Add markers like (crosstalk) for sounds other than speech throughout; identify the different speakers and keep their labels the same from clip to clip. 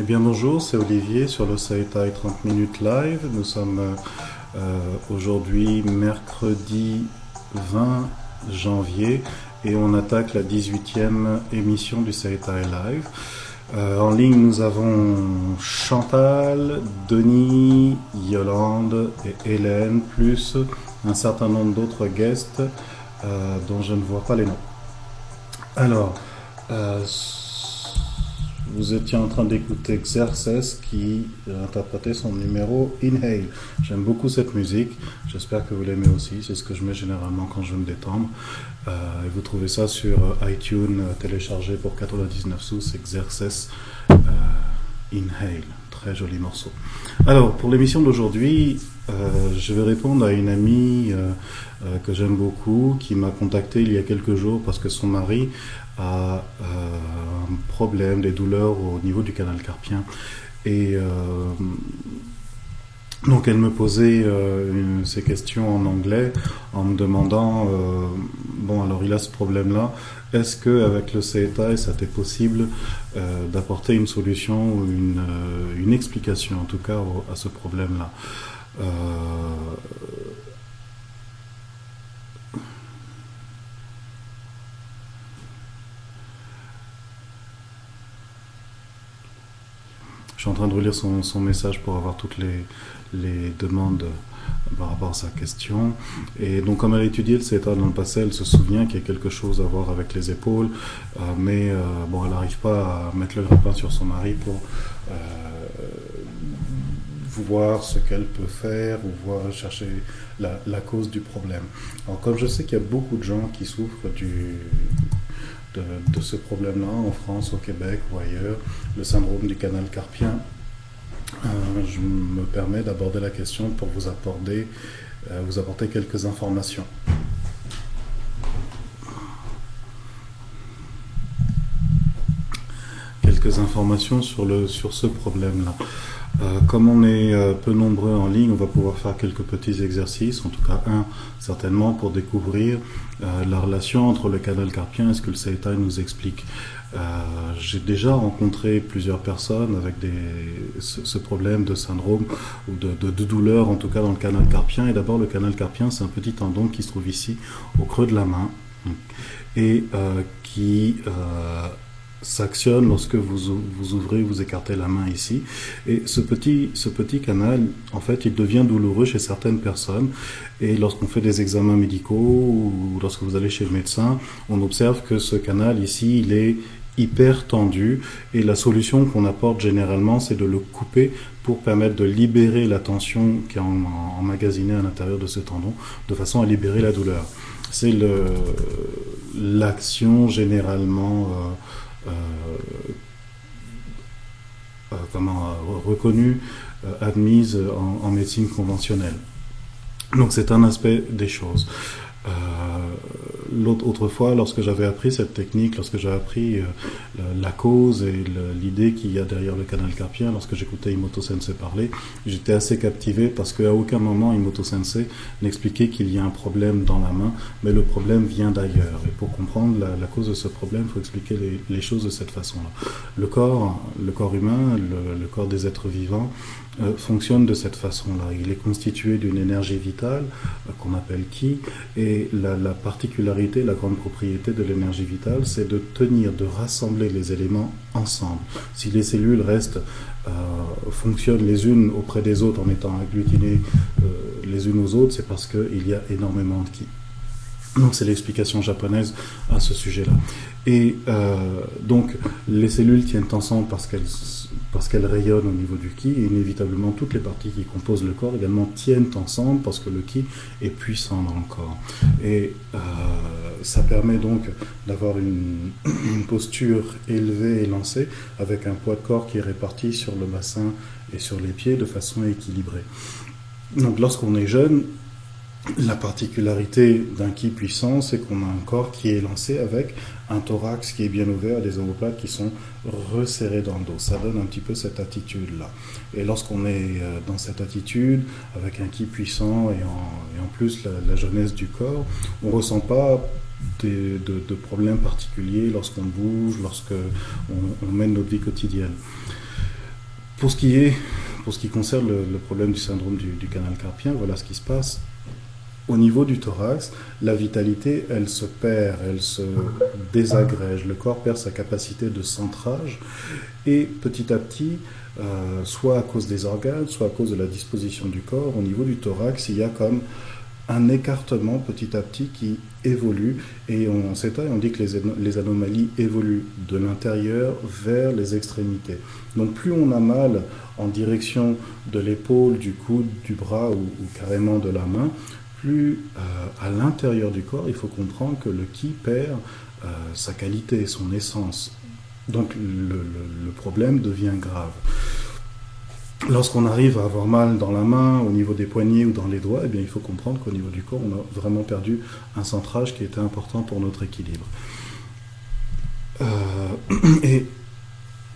Speaker 1: Eh bien bonjour, c'est Olivier sur le Saitai 30 minutes live. Nous sommes euh, aujourd'hui mercredi 20 janvier et on attaque la 18e émission du Saitai Live. Euh, en ligne, nous avons Chantal, Denis, Yolande et Hélène, plus un certain nombre d'autres guests euh, dont je ne vois pas les noms. Alors, vous étiez en train d'écouter Xerxes qui interprétait son numéro Inhale. J'aime beaucoup cette musique. J'espère que vous l'aimez aussi. C'est ce que je mets généralement quand je veux me détendre. Euh, et vous trouvez ça sur iTunes téléchargé pour 99 sous. C'est Xerxes Inhale. Très joli morceau. Alors, pour l'émission d'aujourd'hui, je vais répondre à une amie que j'aime beaucoup qui m'a contacté il y a quelques jours parce que son mari a un problème, des douleurs au niveau du canal carpien. Et euh, donc elle me posait euh, ces questions en anglais en me demandant, euh, bon alors il a ce problème-là, est-ce qu'avec le CETA, ça était possible d'apporter une solution ou une, une, explication en tout cas à ce problème-là? Je train de relire son, message pour avoir toutes les, demandes par rapport à sa question. Et donc, comme elle a étudié le CETA dans le passé, elle se souvient qu'il y a quelque chose à voir avec les épaules, euh, mais euh, bon, elle n'arrive pas à mettre le grappin sur son mari pour euh, voir ce qu'elle peut faire ou voir chercher la, la, cause du problème. Alors, comme je sais qu'il y a beaucoup de gens qui souffrent du, de, ce problème-là en France, au Québec ou ailleurs, le syndrome du canal carpien. Euh, je me permets d'aborder la question pour vous apporter, euh, vous apporter quelques informations. Quelques informations sur, le, sur ce problème-là. Euh, comme on est euh, peu nombreux en ligne, on va pouvoir faire quelques petits exercices, en tout cas un certainement pour découvrir euh, la relation entre le canal carpien et ce que le CETA nous explique. J'ai déjà rencontré plusieurs personnes avec ce, problème de syndrome ou de, de, douleur, en tout cas dans le canal carpien. Et d'abord, le canal carpien, c'est un petit tendon qui se trouve ici, au creux de la main, et qui s'actionne lorsque vous, vous ouvrez, vous écartez la main ici. Et ce petit, ce petit canal, en fait, il devient douloureux chez certaines personnes. Et lorsqu'on fait des examens médicaux ou lorsque vous allez chez le médecin, on observe que ce canal ici, il est hyper tendu. Et la solution qu'on apporte généralement, c'est de le couper pour permettre de libérer la tension qui est emmagasinée à l'intérieur de ce tendon, de façon à libérer la douleur. C'est l'action généralement... Euh, comment, euh, reconnue, admise en, médecine conventionnelle. Donc c'est un aspect des choses. L'autre autrefois, lorsque j'avais appris cette technique, lorsque j'ai appris euh, la, cause et l'idée qu'il y a derrière le canal carpien, lorsque j'écoutais Imoto Sensei parler, j'étais assez captivé parce qu'à aucun moment Imoto Sensei n'expliquait qu'il y a un problème dans la main, mais le problème vient d'ailleurs. Et pour comprendre la, cause de ce problème, il faut expliquer les, choses de cette façon-là. Le corps, le corps humain, le corps des êtres vivants, euh, fonctionne de cette façon-là. Il est constitué d'une énergie vitale euh, qu'on appelle Ki, et la, particularité, la grande propriété de l'énergie vitale, c'est de tenir, de rassembler les éléments ensemble. Si les cellules restent, euh, fonctionnent les unes auprès des autres en étant agglutinées les unes aux autres, c'est parce qu'il y a énormément de Ki. Donc c'est l'explication japonaise à ce sujet-là. Et donc les cellules tiennent ensemble parce qu'elles parce qu'elle rayonne au niveau du ki, et inévitablement toutes les parties qui composent le corps également tiennent ensemble parce que le ki est puissant dans le corps. Et euh, ça permet donc d'avoir (clears throat) une, posture élevée et lancée avec un poids de corps qui est réparti sur le bassin et sur les pieds de façon équilibrée. Donc lorsqu'on est jeune, la particularité d'un ki puissant, c'est qu'on a un corps qui est lancé avec un thorax qui est bien ouvert, des omoplates qui sont resserrées dans le dos. Ça donne un petit peu cette attitude-là. Et lorsqu'on est euh, dans cette attitude, avec un ki puissant et en, plus la, jeunesse du corps, on ne ressent pas de, problèmes particuliers lorsqu'on bouge, lorsqu'on on mène notre vie quotidienne. Pour ce qui est, pour ce qui concerne le, problème du syndrome du, du, canal carpien, voilà ce qui se passe. Au niveau du thorax, la vitalité, elle se perd, elle se désagrège. Le corps perd sa capacité de centrage et petit à petit, euh, soit à cause des organes, soit à cause de la disposition du corps, au niveau du thorax, il y a comme un écartement petit à petit qui évolue et on, sait on dit que les, anomalies évoluent de l'intérieur vers les extrémités. Donc plus on a mal en direction de l'épaule, du coude, du bras ou, carrément de la main, plus euh, à l'intérieur du corps, il faut comprendre que le qui perd euh, sa qualité, son essence. Donc le, problème devient grave. Lorsqu'on arrive à avoir mal dans la main, au niveau des poignets ou dans les doigts, eh bien, il faut comprendre qu'au niveau du corps, on a vraiment perdu un centrage qui était important pour notre équilibre. Euh, (clears throat) et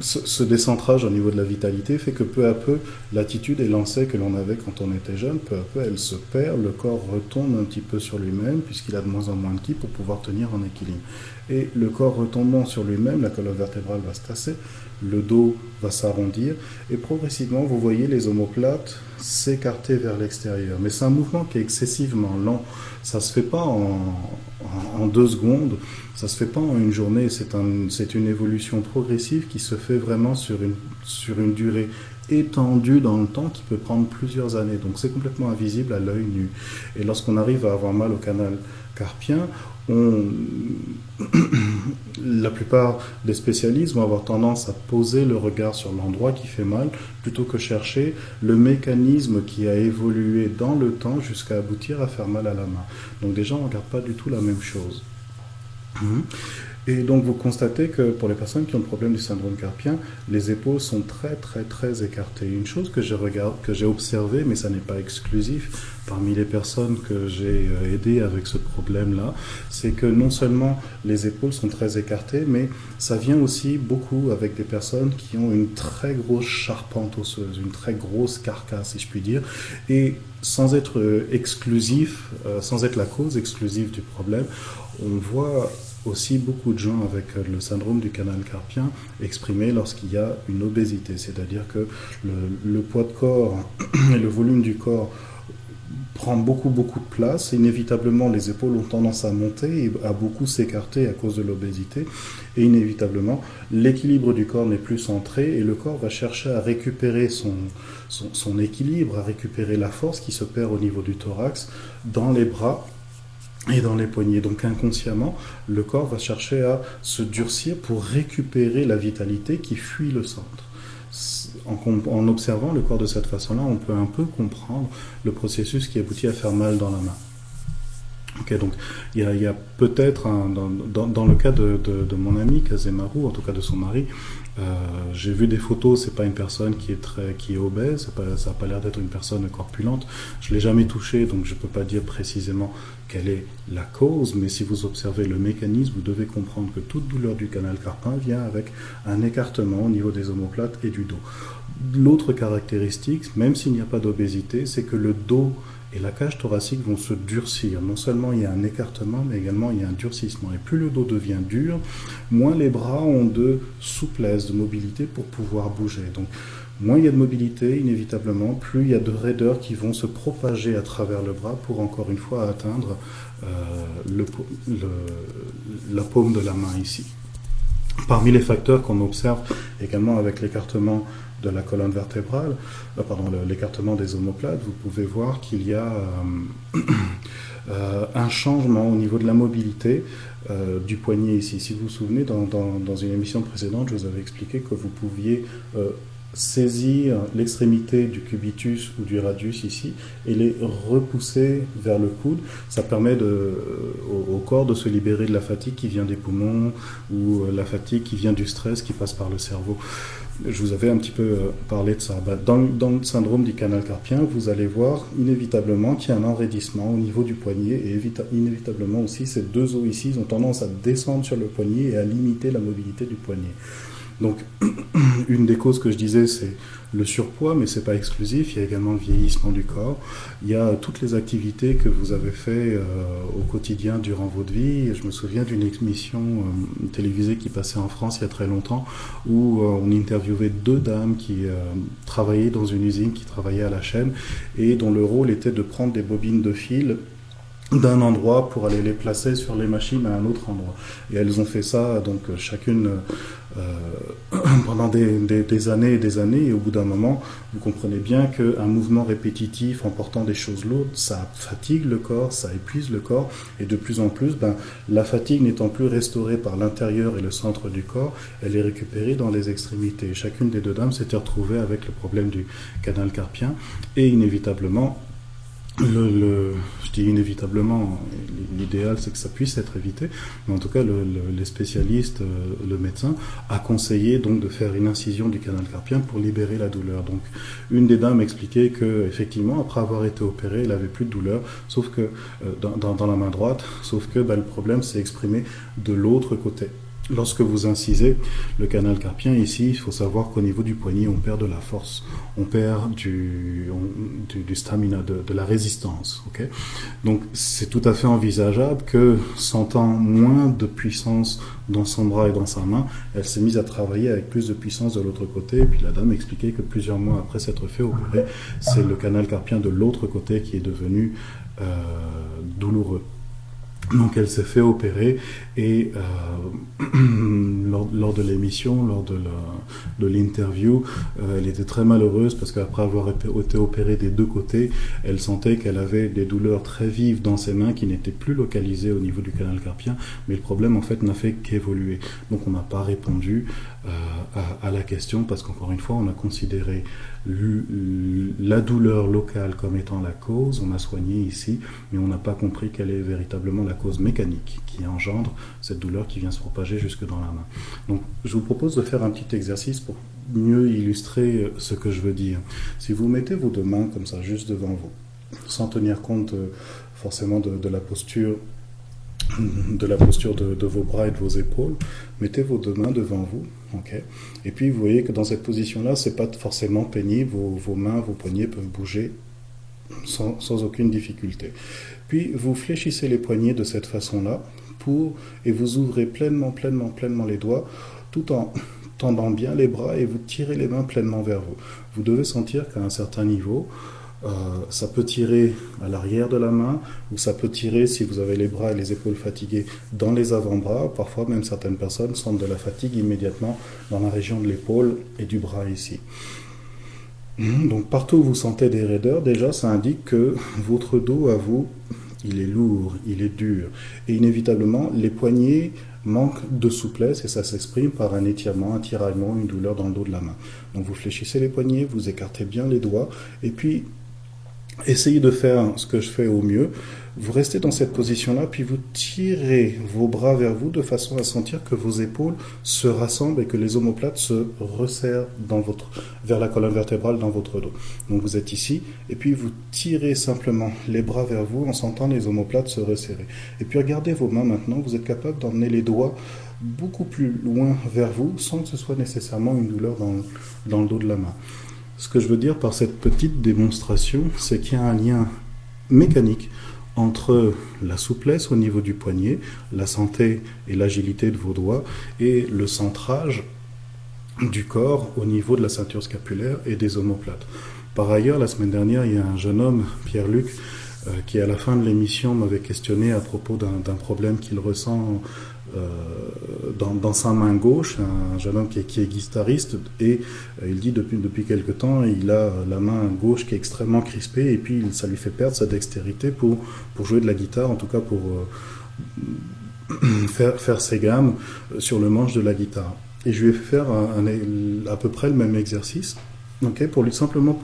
Speaker 1: ce, décentrage au niveau de la vitalité fait que peu à peu, l'attitude et l'ancêtre que l'on avait quand on était jeune, peu à peu, elle se perd, le corps retombe un petit peu sur lui-même, puisqu'il a de moins en moins de ki pour pouvoir tenir en équilibre. Et le corps retombant sur lui-même, la colonne vertébrale va se tasser, le dos va s'arrondir, et progressivement, vous voyez les omoplates s'écarter vers l'extérieur. Mais c'est un mouvement qui est excessivement lent. Ça ne se fait pas en, deux secondes, ça ne se fait pas en une journée. C'est un, une évolution progressive qui se fait vraiment sur une, durée étendue dans le temps qui peut prendre plusieurs années. Donc c'est complètement invisible à l'œil nu. Et lorsqu'on arrive à avoir mal au canal carpien, (clears throat) la plupart des spécialistes vont avoir tendance à poser le regard sur l'endroit qui fait mal plutôt que chercher le mécanisme qui a évolué dans le temps jusqu'à aboutir à faire mal à la main. Donc déjà, on ne regarde pas du tout la même chose. Hum. Et donc vous constatez que pour les personnes qui ont le problème du syndrome carpien, les épaules sont très très très écartées. Une chose que j'ai que j'ai observé, mais ça n'est pas exclusif, parmi les personnes que j'ai euh, aidées avec ce problème-là, c'est que non seulement les épaules sont très écartées, mais ça vient aussi beaucoup avec des personnes qui ont une très grosse charpente osseuse, une très grosse carcasse, si je puis dire, et sans être euh, exclusif, euh, sans être la cause exclusive du problème, on voit aussi beaucoup de gens avec euh, le syndrome du canal carpien exprimé lorsqu'il y a une obésité, c'est-à-dire que le, poids de corps (clears throat) et le volume du corps prend beaucoup beaucoup de place. Inévitablement, les épaules ont tendance à monter et à beaucoup s'écarter à cause de l'obésité. Et inévitablement, l'équilibre du corps n'est plus centré et le corps va chercher à récupérer son, son équilibre, à récupérer la force qui se perd au niveau du thorax dans les bras et dans les poignets. Donc inconsciemment, le corps va chercher à se durcir pour récupérer la vitalité qui fuit le centre. En, observant le corps de cette façon-là, on peut un peu comprendre le processus qui aboutit à faire mal dans la main. Ok, donc il y a, peut-être, dans, le cas de, mon ami Kazemaru, en tout cas de son mari, j'ai vu des photos, c'est pas une personne qui est très, qui est obèse, ça n'a pas l'air d'être une personne corpulente. Je l'ai jamais touché, donc je peux pas dire précisément quelle est la cause, mais si vous observez le mécanisme, vous devez comprendre que toute douleur du canal carpin vient avec un écartement au niveau des omoplates et du dos. L'autre caractéristique, même s'il n'y a pas d'obésité, c'est que le dos et la cage thoracique vont se durcir. Non seulement il y a un écartement, mais également il y a un durcissement. Et plus le dos devient dur, moins les bras ont de souplesse, de mobilité pour pouvoir bouger. Donc, moins il y a de mobilité, inévitablement, plus il y a de raideurs qui vont se propager à travers le bras pour encore une fois atteindre euh, la paume de la main ici. Parmi les facteurs qu'on observe également avec l'écartement de la colonne vertébrale, euh, pardon, l'écartement des omoplates, vous pouvez voir qu'il y a euh, (clears throat) euh, un changement au niveau de la mobilité du poignet ici. Si vous vous souvenez, dans, une émission précédente, je vous avais expliqué que vous pouviez saisir l'extrémité du cubitus ou du radius ici et les repousser vers le coude. Ça permet au, corps de se libérer de la fatigue qui vient des poumons ou la fatigue qui vient du stress qui passe par le cerveau. Je vous avais un petit peu euh, parlé de ça. Bah, dans, le syndrome du canal carpien, vous allez voir inévitablement qu'il y a un enraidissement au niveau du poignet et inévitablement aussi ces deux os ici ont tendance à descendre sur le poignet et à limiter la mobilité du poignet. Donc, (clears throat) une des causes que je disais, c'est le surpoids, mais c'est pas exclusif. Il y a également le vieillissement du corps. Il y a toutes les activités que vous avez fait euh, au quotidien durant votre vie. Je me souviens d'une émission euh, télévisée qui passait en France il y a très longtemps, où euh, on interviewait deux dames qui travaillaient dans une usine, qui travaillaient à la chaîne, et dont le rôle était de prendre des bobines de fil d'un endroit pour aller les placer sur les machines à un autre endroit. Et elles ont fait ça, donc chacune euh, (clears throat) pendant des, années et des années, et au bout d'un moment, vous comprenez bien qu'un mouvement répétitif en portant des choses lourdes, ça fatigue le corps, ça épuise le corps, et de plus en plus, ben, la fatigue n'étant plus restaurée par l'intérieur et le centre du corps, elle est récupérée dans les extrémités. Chacune des deux dames s'était retrouvée avec le problème du canal carpien, et inévitablement, le, je dis inévitablement, l'idéal c'est que ça puisse être évité, mais en tout cas le, les spécialistes, euh, le médecin a conseillé donc de faire une incision du canal carpien pour libérer la douleur. Donc une des dames expliquait que effectivement après avoir été opérée, elle avait plus de douleur, sauf que euh, dans, la main droite, sauf que ben, le problème s'est exprimé de l'autre côté. Lorsque vous incisez le canal carpien ici, il faut savoir qu'au niveau du poignet, on perd de la force, on perd du, du, stamina, de, la résistance. Donc c'est tout à fait envisageable que sentant moins de puissance dans son bras et dans sa main, elle s'est mise à travailler avec plus de puissance de l'autre côté. Et puis la dame expliquait que plusieurs mois après s'être fait opérer, c'est le canal carpien de l'autre côté qui est devenu euh, douloureux. Donc elle s'est fait opérer et euh, (clears throat) lors, de l'émission, lors de l'interview, euh, elle était très malheureuse parce qu'après avoir été opérée des deux côtés, elle sentait qu'elle avait des douleurs très vives dans ses mains qui n'étaient plus localisées au niveau du canal carpien, mais le problème en fait n'a fait qu'évoluer. Donc on n'a pas répondu à, la question parce qu'encore une fois on a considéré la douleur locale comme étant la cause, on a soigné ici, mais on n'a pas compris quelle est véritablement la cause mécanique qui engendre cette douleur qui vient se propager jusque dans la main. Donc je vous propose de faire un petit exercice pour mieux illustrer ce que je veux dire. Si vous mettez vos deux mains comme ça juste devant vous, sans tenir compte euh, forcément de, la posture (clears throat) de la posture de, vos bras et de vos épaules, mettez vos deux mains devant vous, ok Et puis vous voyez que dans cette position-là, c'est pas forcément pénible, vos, mains, vos poignets peuvent bouger sans, sans, aucune difficulté. Puis vous fléchissez les poignets de cette façon-là, et vous ouvrez pleinement, pleinement, pleinement les doigts tout en tendant bien les bras et vous tirez les mains pleinement vers vous. Vous devez sentir qu'à un certain niveau, euh, ça peut tirer à l'arrière de la main ou ça peut tirer si vous avez les bras et les épaules fatigués dans les avant-bras. Parfois même certaines personnes sentent de la fatigue immédiatement dans la région de l'épaule et du bras ici. Donc partout où vous sentez des raideurs, déjà ça indique que votre dos à vous il est lourd, il est dur. Et inévitablement, les poignets manquent de souplesse et ça s'exprime par un étirement, un tiraillement, une douleur dans le dos de la main. Donc vous fléchissez les poignets, vous écartez bien les doigts et puis essayez de faire ce que je fais au mieux. Vous restez dans cette position-là, puis vous tirez vos bras vers vous de façon à sentir que vos épaules se rassemblent et que les omoplates se resserrent dans votre, vers la colonne vertébrale dans votre dos. Donc vous êtes ici, et puis vous tirez simplement les bras vers vous en sentant les omoplates se resserrer. Et puis regardez vos mains maintenant, vous êtes capable d'emmener les doigts beaucoup plus loin vers vous sans que ce soit nécessairement une douleur dans, dans le dos de la main. Ce que je veux dire par cette petite démonstration, c'est qu'il y a un lien mécanique entre la souplesse au niveau du poignet, la santé et l'agilité de vos doigts, et le centrage du corps au niveau de la ceinture scapulaire et des omoplates. Par ailleurs, la semaine dernière, il y a un jeune homme, Pierre-Luc, euh, qui à la fin de l'émission m'avait questionné à propos d'un problème qu'il ressent euh, dans, sa main gauche, un jeune homme qui est, guitariste, et euh, il dit depuis, quelque temps, il a la main gauche qui est extrêmement crispée, et puis ça lui fait perdre sa dextérité pour, jouer de la guitare, en tout cas pour (clears throat) faire, faire ses gammes sur le manche de la guitare. Et je lui ai fait faire à peu près le même exercice pour lui, simplement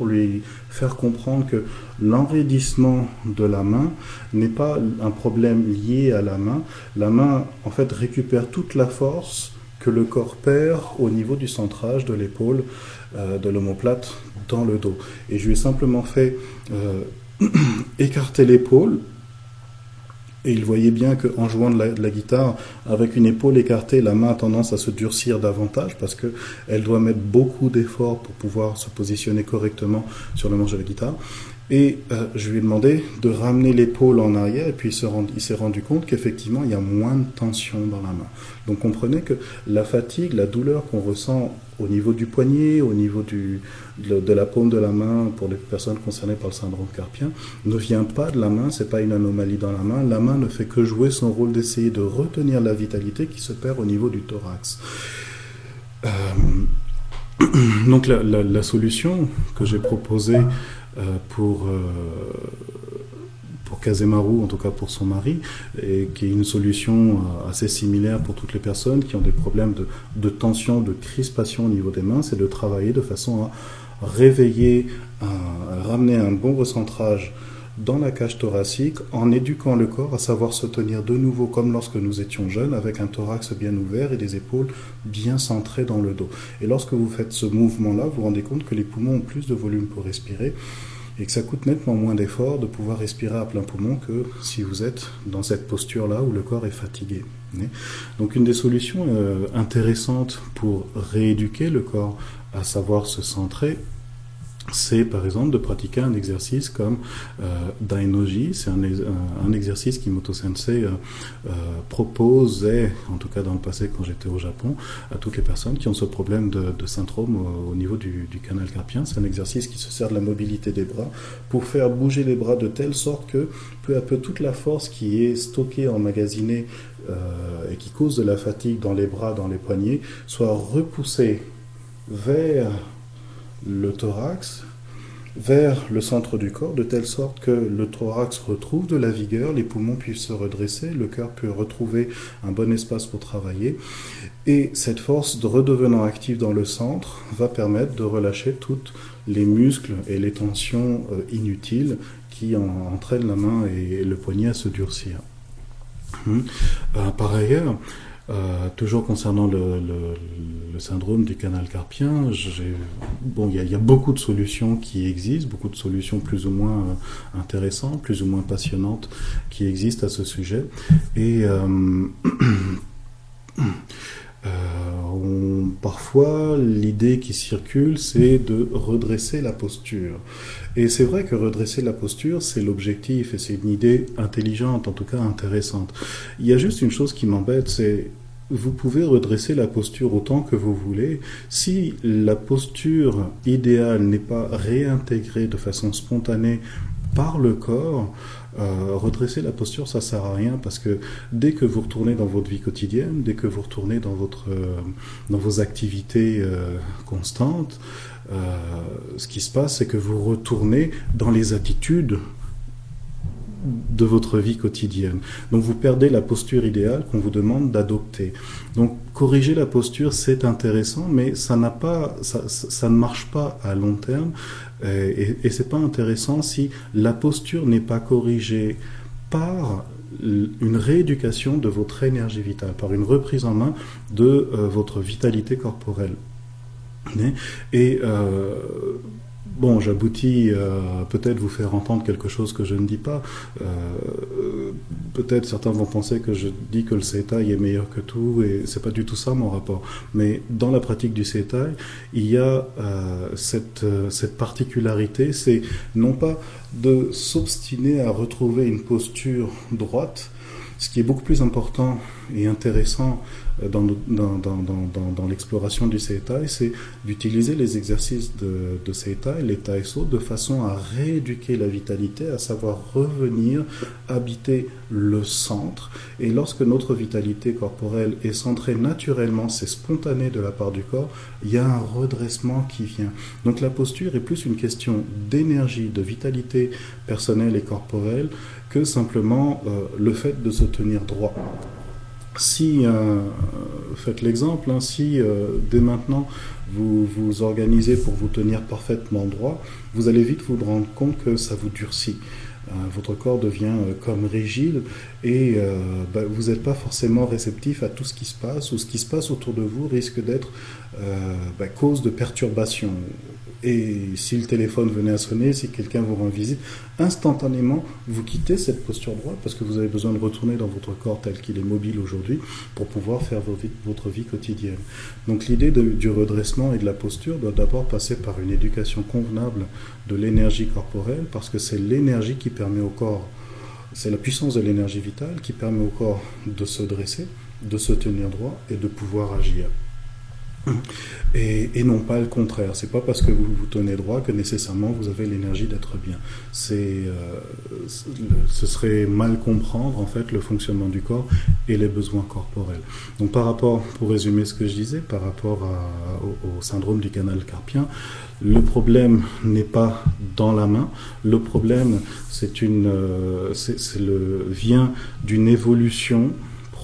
Speaker 1: faire comprendre que l'enraidissement de la main n'est pas un problème lié à la main. La main, en fait, récupère toute la force que le corps perd au niveau du centrage de l'épaule, euh, de l'omoplate dans le dos. Et je lui ai simplement fait euh, (clears throat) écarter l'épaule Et il voyait bien qu'en jouant de la, guitare, avec une épaule écartée, la main a tendance à se durcir davantage parce qu'elle doit mettre beaucoup d'efforts pour pouvoir se positionner correctement sur le manche de la guitare. Et euh, je lui ai demandé de ramener l'épaule en arrière, et puis il s'est rendu, compte qu'effectivement, il y a moins de tension dans la main. Donc comprenez que la fatigue, la douleur qu'on ressent au niveau du poignet, au niveau du, de, la paume de la main pour les personnes concernées par le syndrome carpien, ne vient pas de la main, c'est pas une anomalie dans la main. La main ne fait que jouer son rôle d'essayer de retenir la vitalité qui se perd au niveau du thorax. Euh, (clears throat) donc la, solution que j'ai proposée euh, pour, euh, pour Kazemaru, en tout cas pour son mari, et qui est une solution euh, assez similaire pour toutes les personnes qui ont des problèmes de, de tension, de crispation au niveau des mains, c'est de travailler de façon à réveiller, à ramener un bon recentrage dans la cage thoracique en éduquant le corps à savoir se tenir de nouveau comme lorsque nous étions jeunes avec un thorax bien ouvert et des épaules bien centrées dans le dos. Et lorsque vous faites ce mouvement-là, vous vous rendez compte que les poumons ont plus de volume pour respirer et que ça coûte nettement moins d'effort de pouvoir respirer à plein poumon que si vous êtes dans cette posture-là où le corps est fatigué. Donc une des solutions euh, intéressantes pour rééduquer le corps à savoir se centrer, c'est par exemple de pratiquer un exercice comme euh, Dainoji. C'est un, un, exercice qu'Imoto Sensei euh, euh, en tout cas dans le passé quand j'étais au Japon, à toutes les personnes qui ont ce problème de, de syndrome au, niveau du, du, canal carpien. C'est un exercice qui se sert de la mobilité des bras pour faire bouger les bras de telle sorte que peu à peu toute la force qui est stockée, emmagasinée euh, et qui cause de la fatigue dans les bras, dans les poignets, soit repoussée vers le thorax vers le centre du corps, de telle sorte que le thorax retrouve de la vigueur, les poumons puissent se redresser, le cœur peut retrouver un bon espace pour travailler, et cette force, de redevenant active dans le centre, va permettre de relâcher toutes les muscles et les tensions euh, inutiles qui entraînent la main et le poignet à se durcir. Hum. Euh, par ailleurs, euh, toujours concernant le, syndrome du canal carpien, bon, il y, a beaucoup de solutions qui existent, beaucoup de solutions plus ou moins euh, intéressantes, plus ou moins passionnantes qui existent à ce sujet. Et euh, (clears throat) parfois, l'idée qui circule, c'est de redresser la posture. Et c'est vrai que redresser la posture, c'est l'objectif et c'est une idée intelligente, en tout cas intéressante. Il y a juste une chose qui m'embête, c'est vous pouvez redresser la posture autant que vous voulez. Si la posture idéale n'est pas réintégrée de façon spontanée par le corps, euh, redresser la posture, ça sert à rien parce que dès que vous retournez dans votre vie quotidienne, dès que vous retournez dans votre, euh, dans vos activités euh, constantes, ce qui se passe, c'est que vous retournez dans les attitudes de votre vie quotidienne. Donc vous perdez la posture idéale qu'on vous demande d'adopter. Donc corriger la posture, c'est intéressant, mais ça n'a pas, ça, ne marche pas à long terme, et, et c'est pas intéressant si la posture n'est pas corrigée par une rééducation de votre énergie vitale, par une reprise en main de euh, votre vitalité corporelle. Et euh, Bon, j'aboutis à peut-être vous faire entendre quelque chose que je ne dis pas. Euh, peut-être certains vont penser que je dis que le Seitai est meilleur que tout, et c'est pas du tout ça mon rapport. Mais dans la pratique du Seitai, il y a euh, cette, euh, particularité, c'est non pas de s'obstiner à retrouver une posture droite, ce qui est beaucoup plus important et intéressant euh, dans, l'exploration du Seitai, c'est d'utiliser les exercices de, de Seitai, les Taiso, de façon à rééduquer la vitalité, à savoir revenir habiter le centre. Et lorsque notre vitalité corporelle est centrée naturellement, c'est spontané de la part du corps, il y a un redressement qui vient. Donc la posture est plus une question d'énergie, de vitalité personnelle et corporelle que simplement euh, le fait de se tenir droit si, euh, faites l'exemple, hein, si euh, dès maintenant vous vous organisez pour vous tenir parfaitement droit, vous allez vite vous rendre compte que ça vous durcit. votre corps devient comme rigide et bah, vous n'êtes pas forcément réceptif à tout ce qui se passe ou ce qui se passe autour de vous risque d'être bah, cause de perturbation et si le téléphone venait à sonner, si quelqu'un vous rend visite, instantanément, vous quittez cette posture droite parce que vous avez besoin de retourner dans votre corps tel qu'il est mobile aujourd'hui pour pouvoir faire votre vie quotidienne. Donc l'idée du redressement et de la posture doit d'abord passer par une éducation convenable de l'énergie corporelle parce que c'est l'énergie qui permet au corps, c'est la puissance de l'énergie vitale qui permet au corps de se dresser, de se tenir droit et de pouvoir agir. Et, non pas le contraire. C'est pas parce que vous vous tenez droit que nécessairement vous avez l'énergie d'être bien. C'est, euh, ce serait mal comprendre en fait le fonctionnement du corps et les besoins corporels. Donc par rapport, pour résumer ce que je disais, par rapport au, syndrome du canal carpien, le problème n'est pas dans la main. Le problème, c'est une, euh, c'est le vient d'une évolution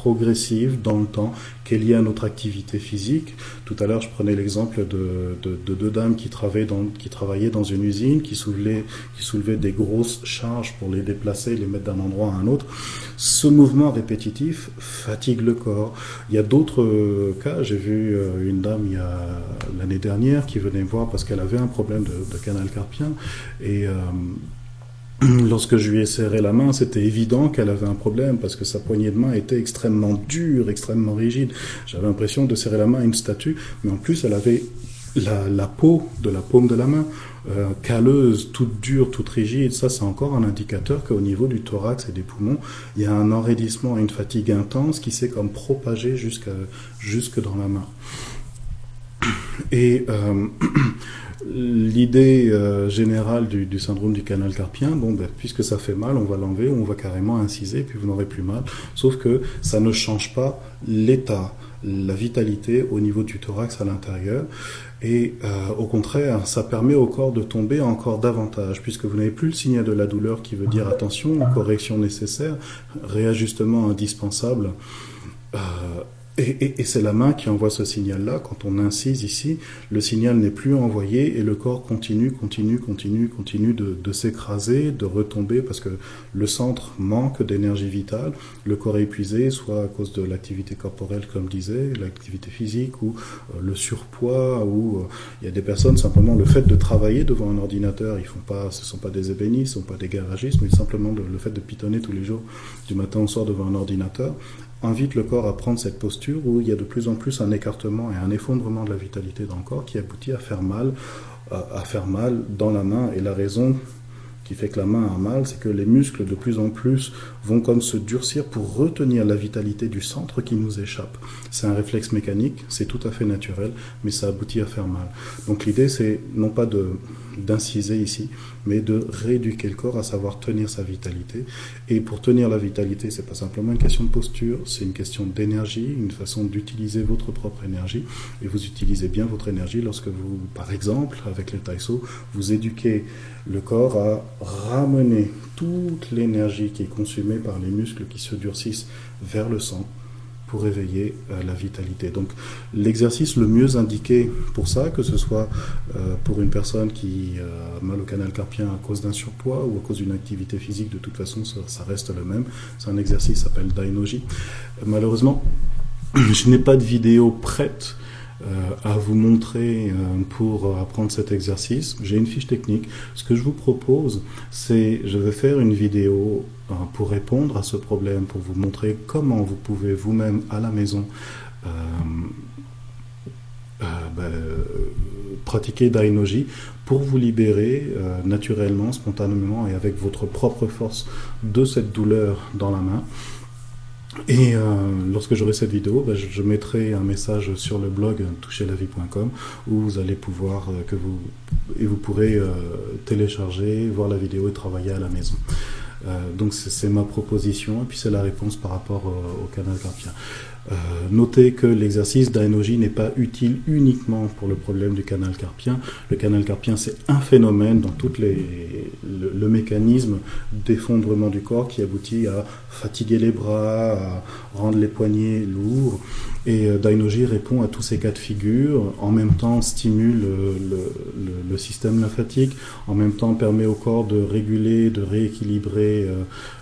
Speaker 1: progressive dans le temps qui est liée à notre activité physique. Tout à l'heure, je prenais l'exemple de, deux dames qui travaillaient, dans, une usine, qui soulevaient, des grosses charges pour les déplacer, les mettre d'un endroit à un autre. Ce mouvement répétitif fatigue le corps. Il y a d'autres euh, cas. J'ai vu euh, une dame l'année dernière qui venait me voir parce qu'elle avait un problème de, canal carpien euh, (clears throat) Lorsque je lui ai serré la main, c'était évident qu'elle avait un problème parce que sa poignée de main était extrêmement dure, extrêmement rigide. J'avais l'impression de serrer la main à une statue, mais en plus elle avait la, peau de la paume de la main euh, calleuse, toute dure, toute rigide. Ça, c'est encore un indicateur qu'au niveau du thorax et des poumons, il y a un enraidissement et une fatigue intense qui s'est comme propagé jusque, jusque dans la main. Et euh, (clears throat) l'idée euh, générale du, syndrome du canal carpien, bon, ben, puisque ça fait mal, on va l'enlever, on va carrément inciser, puis vous n'aurez plus mal. Sauf que ça ne change pas l'état, la vitalité au niveau du thorax à l'intérieur. Et euh, au contraire, ça permet au corps de tomber encore davantage, puisque vous n'avez plus le signal de la douleur qui veut dire attention, correction nécessaire, réajustement indispensable. Euh, et, c'est la main qui envoie ce signal-là. Quand on incise ici, le signal n'est plus envoyé et le corps continue, continue, continue, continue de, s'écraser, de retomber parce que le centre manque d'énergie vitale. Le corps est épuisé, soit à cause de l'activité corporelle, comme disait, l'activité physique ou euh, le surpoids. Ou euh, il y a des personnes simplement le fait de travailler devant un ordinateur, ils font pas, ce sont pas des ébénistes, ce sont pas des garagistes, mais simplement le fait de pitonner tous les jours du matin au soir devant un ordinateur invite le corps à prendre cette posture où il y a de plus en plus un écartement et un effondrement de la vitalité dans le corps qui aboutit à faire mal, à faire mal dans la main. Et la raison qui fait que la main a mal, c'est que les muscles de plus en plus vont comme se durcir pour retenir la vitalité du centre qui nous échappe. C'est un réflexe mécanique, c'est tout à fait naturel, mais ça aboutit à faire mal. Donc l'idée, c'est non pas de d'inciser ici, mais de rééduquer le corps à savoir tenir sa vitalité. Et pour tenir la vitalité, c'est pas simplement une question de posture, c'est une question d'énergie, une façon d'utiliser votre propre énergie. Et vous utilisez bien votre énergie lorsque vous, par exemple, avec le taïso, vous éduquez le corps à ramener toute l'énergie qui est consumée par les muscles qui se durcissent vers le sang pour éveiller euh, la vitalité. Donc l'exercice le mieux indiqué pour ça, que ce soit euh, pour une personne qui a mal au canal carpien à cause d'un surpoids ou à cause d'une activité physique, de toute façon ça, reste le même. C'est un exercice qui s'appelle. Malheureusement, (clears throat) je n'ai pas de vidéo prête euh, à vous montrer pour apprendre cet exercice. J'ai une fiche technique. Ce que je vous propose, c'est je vais faire une vidéo euh, pour répondre à ce problème, pour vous montrer comment vous pouvez vous-même à la maison euh, euh, ben, pratiquer Dainoji pour vous libérer naturellement, spontanément et avec votre propre force de cette douleur dans la main. Et lorsque j'aurai cette vidéo, ben, je, mettrai un message sur le blog toucherlavie.com où vous allez pouvoir que vous et vous pourrez télécharger, voir la vidéo et travailler à la maison. Euh, donc c'est ma proposition et puis c'est la réponse par rapport au, canal carpien. Euh, notez que l'exercice d'ANOJ n'est pas utile uniquement pour le problème du canal carpien. Le canal carpien, c'est un phénomène dans tout les, le, mécanisme d'effondrement du corps qui aboutit à fatiguer les bras, rendre les poignets lourds, Et euh, Dainoji répond à tous ces cas de figure, en même temps stimule le, système lymphatique, en même temps permet au corps de réguler, de rééquilibrer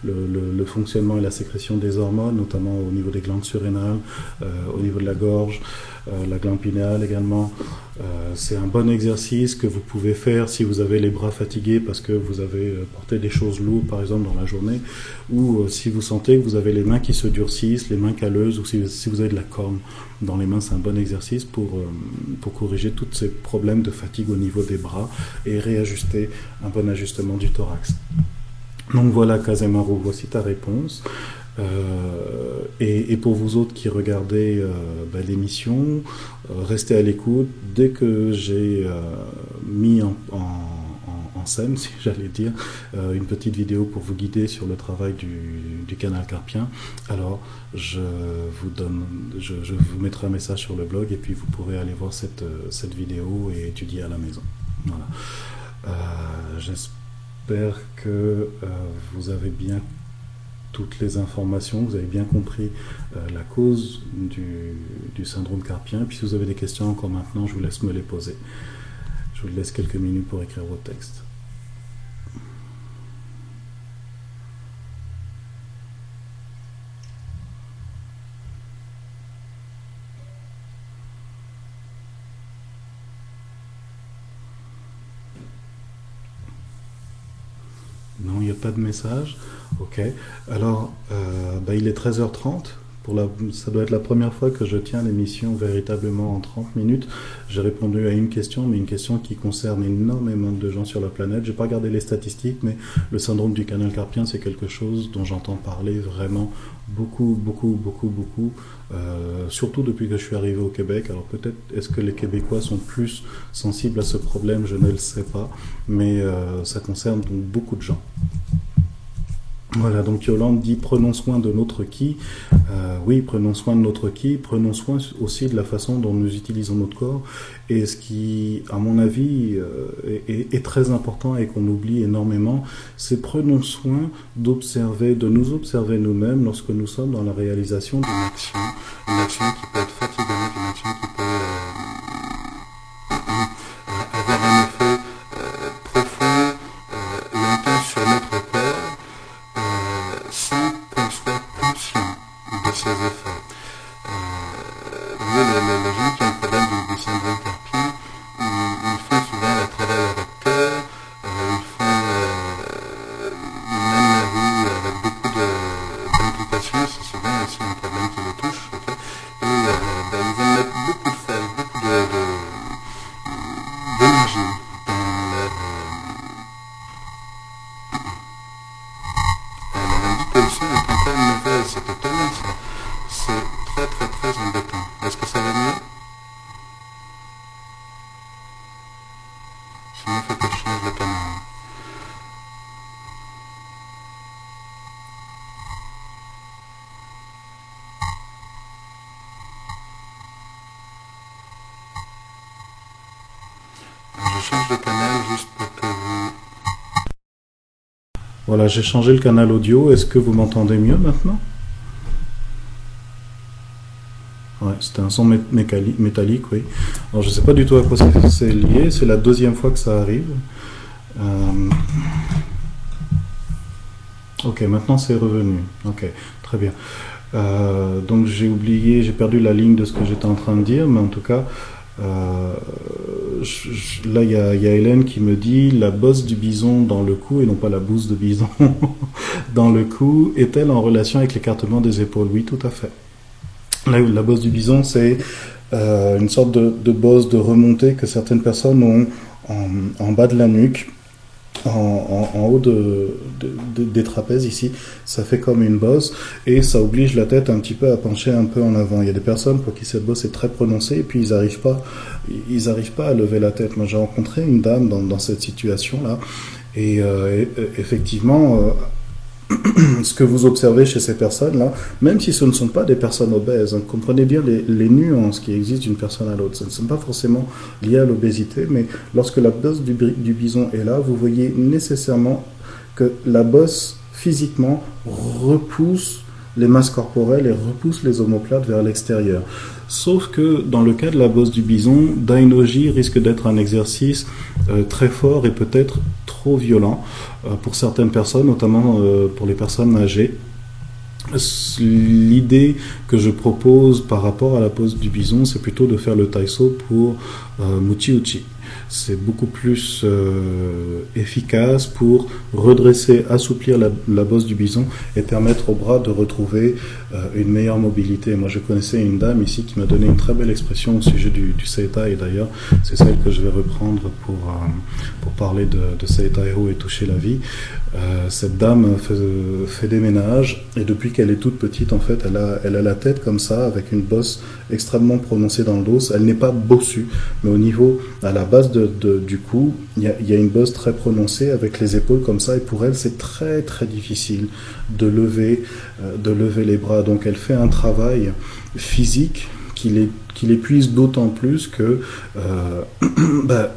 Speaker 1: le, fonctionnement et la sécrétion des hormones, notamment au niveau des glandes surrénales, au niveau de la gorge. Euh, la glande pinéale également. Euh, c'est un bon exercice que vous pouvez faire si vous avez les bras fatigués parce que vous avez euh, porté des choses lourdes par exemple dans la journée, ou si vous sentez que vous avez les mains qui se durcissent, les mains calleuses, ou si, vous avez de la corne dans les mains, c'est un bon exercice pour, pour corriger tous ces problèmes de fatigue au niveau des bras et réajuster un bon ajustement du thorax. Donc voilà, Kazemaru, voici ta réponse. Euh, et, pour vous autres qui regardez euh, bah, l'émission, euh, restez à l'écoute. Dès que j'ai mis en, scène, (laughs) si j'allais dire, une petite vidéo pour vous guider sur le travail du, canal carpien, alors je vous donne, je, vous mettrai un message sur le blog et puis vous pourrez aller voir cette, cette vidéo et étudier à la maison. Voilà. J'espère que vous avez bien toutes les informations, vous avez bien compris euh, la cause du, syndrome carpien. Puis si vous avez des questions encore maintenant, je vous laisse me les poser. Je vous laisse quelques minutes pour écrire vos textes. Pas de message. Ok. Alors, euh, bah, il est 13h30. Ça doit être la première fois que je tiens l'émission véritablement en 30 minutes. J'ai répondu à une question, mais une question qui concerne énormément de gens sur la planète. Je n'ai pas regardé les statistiques, mais le syndrome du canal carpien, c'est quelque chose dont j'entends parler vraiment beaucoup, beaucoup, beaucoup, beaucoup. Euh, surtout depuis que je suis arrivé au Québec. Alors peut-être est-ce que les Québécois sont plus sensibles à ce problème, je ne le sais pas, mais euh, ça concerne donc beaucoup de gens. Voilà, donc Yolande dit prenons soin de notre qui. Euh, oui, prenons soin de notre qui, prenons soin aussi de la façon dont nous utilisons notre corps. Et ce qui, à mon avis, euh, est, très important et qu'on oublie énormément, c'est prenons soin d'observer, de nous observer nous-mêmes lorsque nous sommes dans la réalisation d'une action. Une action qui peut Voilà, j'ai changé le canal audio. Est-ce que vous m'entendez mieux maintenant? Ouais, c'était un son métallique, oui. Alors, je ne sais pas du tout à quoi c'est lié. C'est la deuxième fois que ça arrive. Euh, ok, maintenant c'est revenu. Ok, très bien. Euh, donc j'ai oublié, j'ai perdu la ligne de ce que j'étais en train de dire, mais en tout cas, euh, là, il y, a, Hélène qui me dit la bosse du bison dans le cou, et non pas la bouse de bison (laughs) dans le cou, est-elle en relation avec l'écartement des épaules? Oui, tout à fait. La, la bosse du bison, c'est euh, une sorte de, bosse de remontée que certaines personnes ont en bas de la nuque en, haut de, des trapèzes ici, ça fait comme une bosse et ça oblige la tête un petit peu à pencher un peu en avant. Il y a des personnes pour qui cette bosse est très prononcée et puis ils n'arrivent pas, ils arrivent pas à lever la tête. Moi j'ai rencontré une dame dans, cette situation là et, euh, effectivement euh, ce que vous observez chez ces personnes-là, même si ce ne sont pas des personnes obèses, hein, comprenez bien les, nuances qui existent d'une personne à l'autre. Ce ne sont pas forcément liées à l'obésité, mais lorsque la bosse du, du bison est là, vous voyez nécessairement que la bosse physiquement repousse les masses corporelles et repousse les omoplates vers l'extérieur. Sauf que dans le cas de la bosse du bison, Dainoji risque d'être un exercice euh, très fort et peut-être trop violent euh, pour certaines personnes, notamment euh, pour les personnes âgées. L'idée que je propose par rapport à la pose du bison, c'est plutôt de faire le taïso pour Muchi Uchi c'est beaucoup plus euh, efficace pour redresser, assouplir la, bosse du bison et permettre au bras de retrouver euh, une meilleure mobilité. Moi, je connaissais une dame ici qui m'a donné une très belle expression au sujet du, du Seita et d'ailleurs, c'est celle que je vais reprendre pour, euh, parler de, de Seita et toucher la vie. Cette dame fait, fait, des ménages et depuis qu'elle est toute petite, en fait, elle a, elle a la tête comme ça avec une bosse extrêmement prononcée dans le dos. Elle n'est pas bossue, mais au niveau, à la base de, du cou, il y, a, une bosse très prononcée avec les épaules comme ça, et pour elle, c'est très très difficile de lever, euh, de lever les bras. Donc elle fait un travail physique qui l'épuise d'autant plus que euh, (clears throat) bah,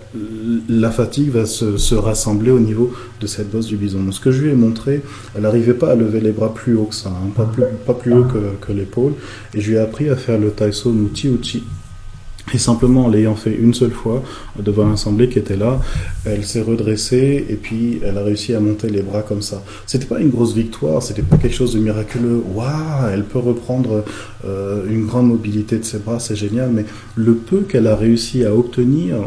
Speaker 1: la fatigue va se, rassembler au niveau de cette bosse du bison. Ce que je lui ai montré, elle n'arrivait pas à lever les bras plus haut que ça, hein, pas, plus, haut que, l'épaule, et je lui ai appris à faire le taïso Nuti Uchi, et simplement en l'ayant fait une seule fois, devant l'assemblée qui était là, elle s'est redressée et puis elle a réussi à monter les bras comme ça. C'était pas une grosse victoire, c'était pas quelque chose de miraculeux. Waouh, elle peut reprendre euh, une grande mobilité de ses bras, c'est génial. Mais le peu qu'elle a réussi à obtenir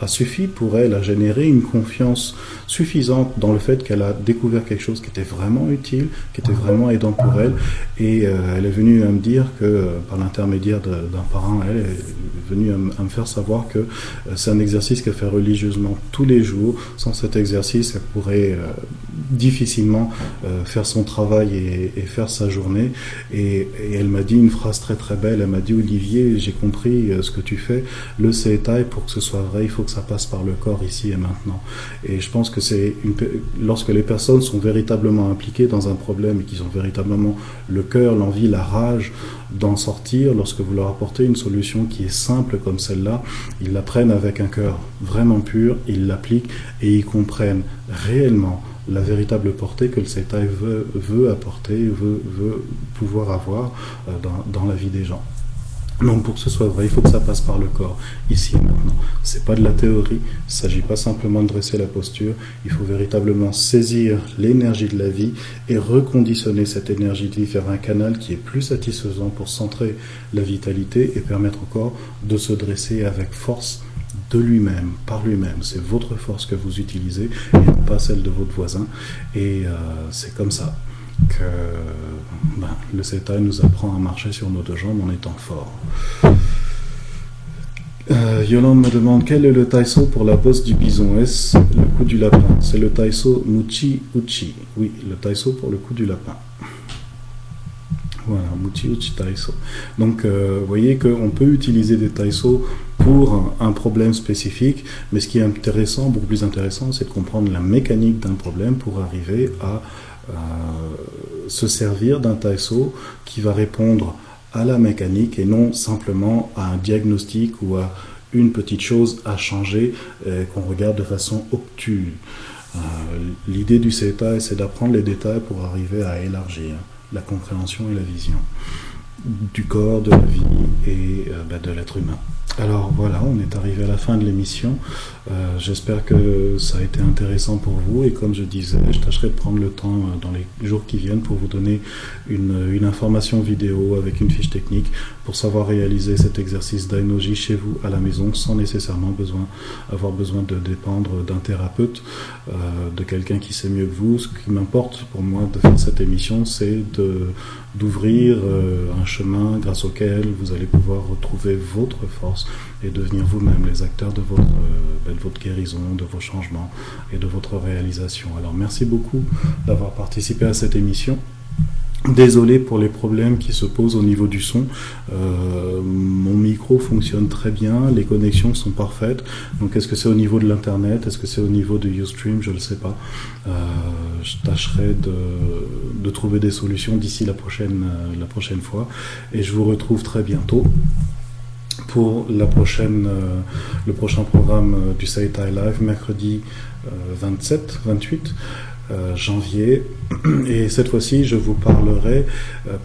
Speaker 1: a suffi pour elle à générer une confiance suffisante dans le fait qu'elle a découvert quelque chose qui était vraiment utile, qui était vraiment aidant pour elle. Et euh, elle est venue à me dire que, euh, par l'intermédiaire d'un parent, elle est venue à, me faire savoir que euh, c'est un exercice qu'elle fait religieusement tous les jours. Sans cet exercice, elle pourrait difficilement faire son travail et, faire sa journée. Et, elle m'a dit une phrase très très belle. Elle m'a dit Olivier, j'ai compris ce que tu fais. Le CETA, pour que ce soit vrai, il faut que ça passe par le corps ici et maintenant. Et je pense que c'est lorsque les personnes sont véritablement impliquées dans un problème et qu'ils ont véritablement le cœur, l'envie, la rage d'en sortir, lorsque vous leur apportez une solution qui est simple comme celle-là, ils la prennent avec un cœur vraiment pur, ils l'appliquent et ils comprennent réellement la véritable portée que le CETA veut, apporter, veut, pouvoir avoir euh, dans, la vie des gens. Donc pour que ce soit vrai, il faut que ça passe par le corps, ici et maintenant. C'est pas de la théorie, il s'agit pas simplement de dresser la posture, il faut véritablement saisir l'énergie de la vie et reconditionner cette énergie de vie vers un canal qui est plus satisfaisant pour centrer la vitalité et permettre au corps de se dresser avec force de lui-même, par lui-même. C'est votre force que vous utilisez et non pas celle de votre voisin. Et euh, c'est comme ça que ben, le CETA nous apprend à marcher sur nos deux jambes en étant fort. Euh, Yolande me demande quel est le taïso pour la bosse du bison? Est-ce le coup du lapin? C'est le taïso Muchi Uchi. Oui, le taïso pour le coup du lapin. Voilà, Muchi Uchi taïso. Donc, euh, vous voyez qu'on peut utiliser des taïsos pour un problème spécifique, mais ce qui est intéressant, beaucoup plus intéressant, c'est de comprendre la mécanique d'un problème pour arriver à euh, se servir d'un taïso qui va répondre à la mécanique et non simplement à un diagnostic ou à une petite chose à changer euh, qu'on regarde de façon obtuse. Euh, l'idée du CETA, c'est d'apprendre les détails pour arriver à élargir la compréhension et la vision du corps, de la vie et ben, de l'être humain. Alors voilà, on est arrivé à la fin de l'émission. Euh, j'espère que ça a été intéressant pour vous et comme je disais, je tâcherai de prendre le temps euh, dans les jours qui viennent pour vous donner une, information vidéo avec une fiche technique pour savoir réaliser cet exercice d'ANOJ chez vous à la maison sans nécessairement besoin, avoir besoin de dépendre d'un thérapeute, euh, de quelqu'un qui sait mieux que vous. Ce qui m'importe pour moi de faire cette émission, c'est d'ouvrir un chemin grâce auquel vous allez pouvoir retrouver votre force et devenir vous-même les acteurs de votre, euh, de votre guérison, de vos changements et de votre réalisation. Alors merci beaucoup d'avoir participé à cette émission. Désolé pour les problèmes qui se posent au niveau du son. Euh, mon micro fonctionne très bien, les connexions sont parfaites. Donc est-ce que c'est au niveau de l'internet, est-ce que c'est au niveau de Ustream, je ne sais pas. Euh, je tâcherai de, de, trouver des solutions d'ici la prochaine, la prochaine fois. Et je vous retrouve très bientôt pour la prochaine, euh, le prochain programme euh, du Saitai Live, mercredi 27, 28. janvier. (clears throat) Et cette fois-ci, je vous parlerai,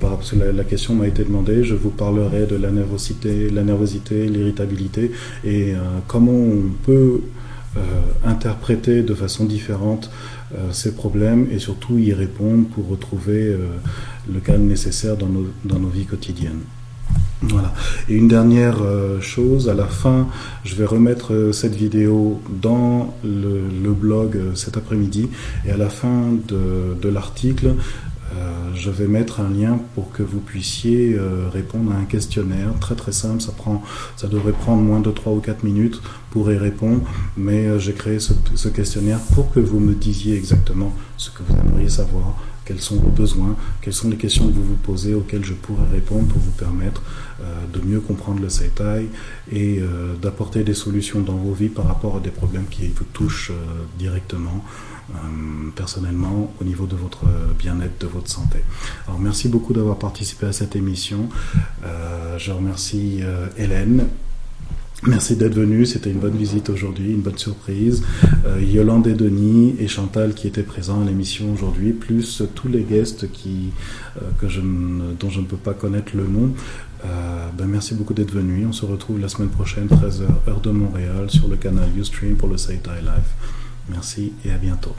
Speaker 1: parce que la, question m'a été demandée, je vous parlerai de la nervosité, la nervosité, l'irritabilité et comment on peut interpréter de façon différente ces problèmes et surtout y répondre pour retrouver le calme nécessaire dans nos, dans nos vies quotidiennes. Voilà. Et une dernière euh, chose, à la fin, je vais remettre euh, cette vidéo dans le, blog euh, cet après-midi. Et à la fin de, l'article, je vais mettre un lien pour que vous puissiez répondre à un questionnaire très très simple. Ça, devrait prendre moins de 3 ou 4 minutes pour y répondre. Mais j'ai créé ce questionnaire pour que vous me disiez exactement ce que vous aimeriez savoir quels sont vos besoins, quelles sont les questions que vous vous posez auxquelles je pourrais répondre pour vous permettre euh, de mieux comprendre le Seitai et euh, d'apporter des solutions dans vos vies par rapport à des problèmes qui vous touchent euh, directement, personnellement, au niveau de votre bien-être, de votre santé. Alors merci beaucoup d'avoir participé à cette émission. je remercie Hélène Merci d'être venu, c'était une bonne visite aujourd'hui, une bonne surprise. Euh, Yolande et Denis et Chantal qui étaient présents à l'émission aujourd'hui, plus tous les guests qui, euh, que je dont je ne peux pas connaître le nom. Euh, ben merci beaucoup d'être venu. On se retrouve la semaine prochaine, 13h, heure de Montréal, sur le canal Ustream pour le Say Live. Merci et à bientôt.